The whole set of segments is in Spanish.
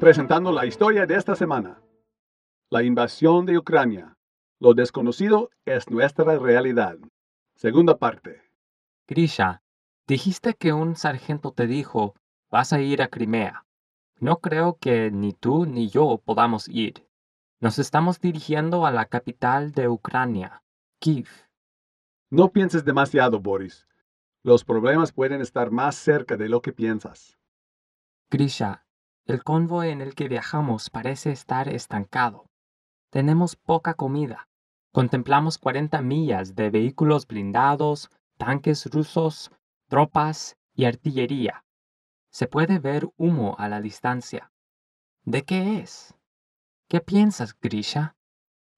Presentando la historia de esta semana. La invasión de Ucrania. Lo desconocido es nuestra realidad. Segunda parte. Grisha, dijiste que un sargento te dijo, vas a ir a Crimea. No creo que ni tú ni yo podamos ir. Nos estamos dirigiendo a la capital de Ucrania, Kiev. No pienses demasiado, Boris. Los problemas pueden estar más cerca de lo que piensas. Grisha, el convoy en el que viajamos parece estar estancado. Tenemos poca comida. Contemplamos 40 millas de vehículos blindados, tanques rusos, tropas y artillería. Se puede ver humo a la distancia. ¿De qué es? ¿Qué piensas, Grisha?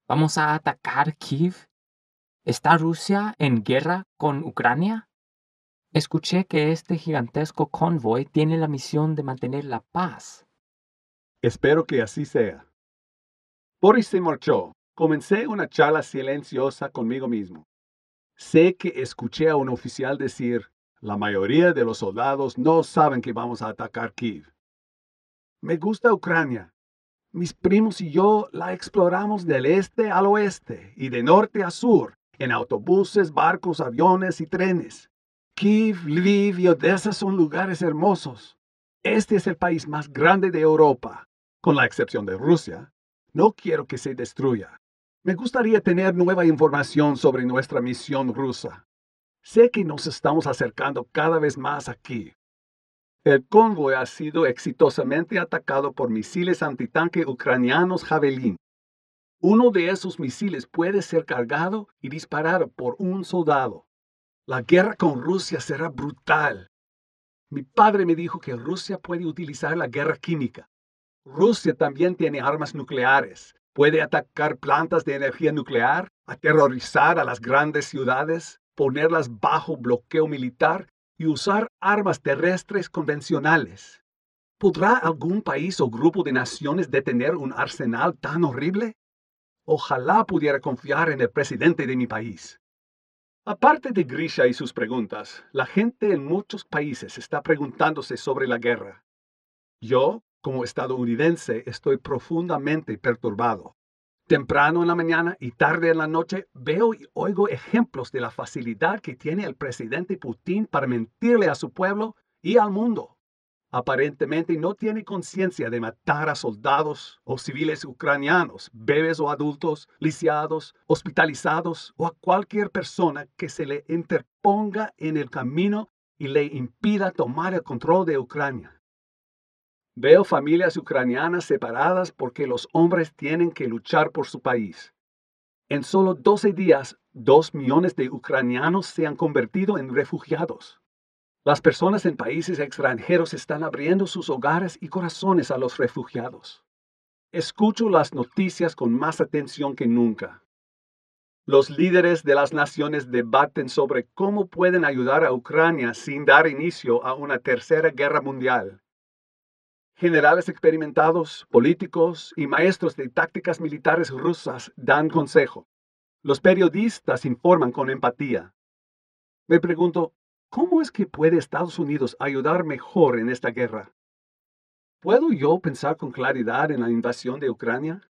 ¿Vamos a atacar Kiev? ¿Está Rusia en guerra con Ucrania? Escuché que este gigantesco convoy tiene la misión de mantener la paz. Espero que así sea. Boris se marchó. Comencé una charla silenciosa conmigo mismo. Sé que escuché a un oficial decir, la mayoría de los soldados no saben que vamos a atacar Kiev. Me gusta Ucrania. Mis primos y yo la exploramos del este al oeste y de norte a sur, en autobuses, barcos, aviones y trenes. Kiev, Lviv y Odessa son lugares hermosos. Este es el país más grande de Europa, con la excepción de Rusia. No quiero que se destruya. Me gustaría tener nueva información sobre nuestra misión rusa. Sé que nos estamos acercando cada vez más aquí. El convoy ha sido exitosamente atacado por misiles antitanque ucranianos Javelin. Uno de esos misiles puede ser cargado y disparado por un soldado. La guerra con Rusia será brutal. Mi padre me dijo que Rusia puede utilizar la guerra química. Rusia también tiene armas nucleares. Puede atacar plantas de energía nuclear, aterrorizar a las grandes ciudades ponerlas bajo bloqueo militar y usar armas terrestres convencionales. ¿Podrá algún país o grupo de naciones detener un arsenal tan horrible? Ojalá pudiera confiar en el presidente de mi país. Aparte de Grisha y sus preguntas, la gente en muchos países está preguntándose sobre la guerra. Yo, como estadounidense, estoy profundamente perturbado. Temprano en la mañana y tarde en la noche veo y oigo ejemplos de la facilidad que tiene el presidente Putin para mentirle a su pueblo y al mundo. Aparentemente no tiene conciencia de matar a soldados o civiles ucranianos, bebés o adultos, lisiados, hospitalizados o a cualquier persona que se le interponga en el camino y le impida tomar el control de Ucrania. Veo familias ucranianas separadas porque los hombres tienen que luchar por su país. En solo 12 días, dos millones de ucranianos se han convertido en refugiados. Las personas en países extranjeros están abriendo sus hogares y corazones a los refugiados. Escucho las noticias con más atención que nunca. Los líderes de las naciones debaten sobre cómo pueden ayudar a Ucrania sin dar inicio a una tercera guerra mundial Generales experimentados, políticos y maestros de tácticas militares rusas dan consejo. Los periodistas informan con empatía. Me pregunto, ¿cómo es que puede Estados Unidos ayudar mejor en esta guerra? ¿Puedo yo pensar con claridad en la invasión de Ucrania?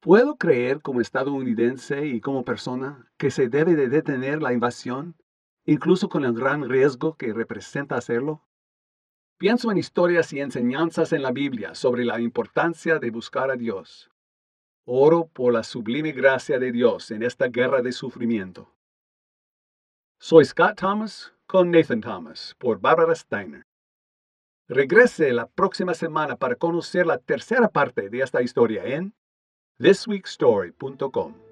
¿Puedo creer como estadounidense y como persona que se debe de detener la invasión, incluso con el gran riesgo que representa hacerlo? Pienso en historias y enseñanzas en la Biblia sobre la importancia de buscar a Dios. Oro por la sublime gracia de Dios en esta guerra de sufrimiento. Soy Scott Thomas con Nathan Thomas por Barbara Steiner. Regrese la próxima semana para conocer la tercera parte de esta historia en thisweekstory.com.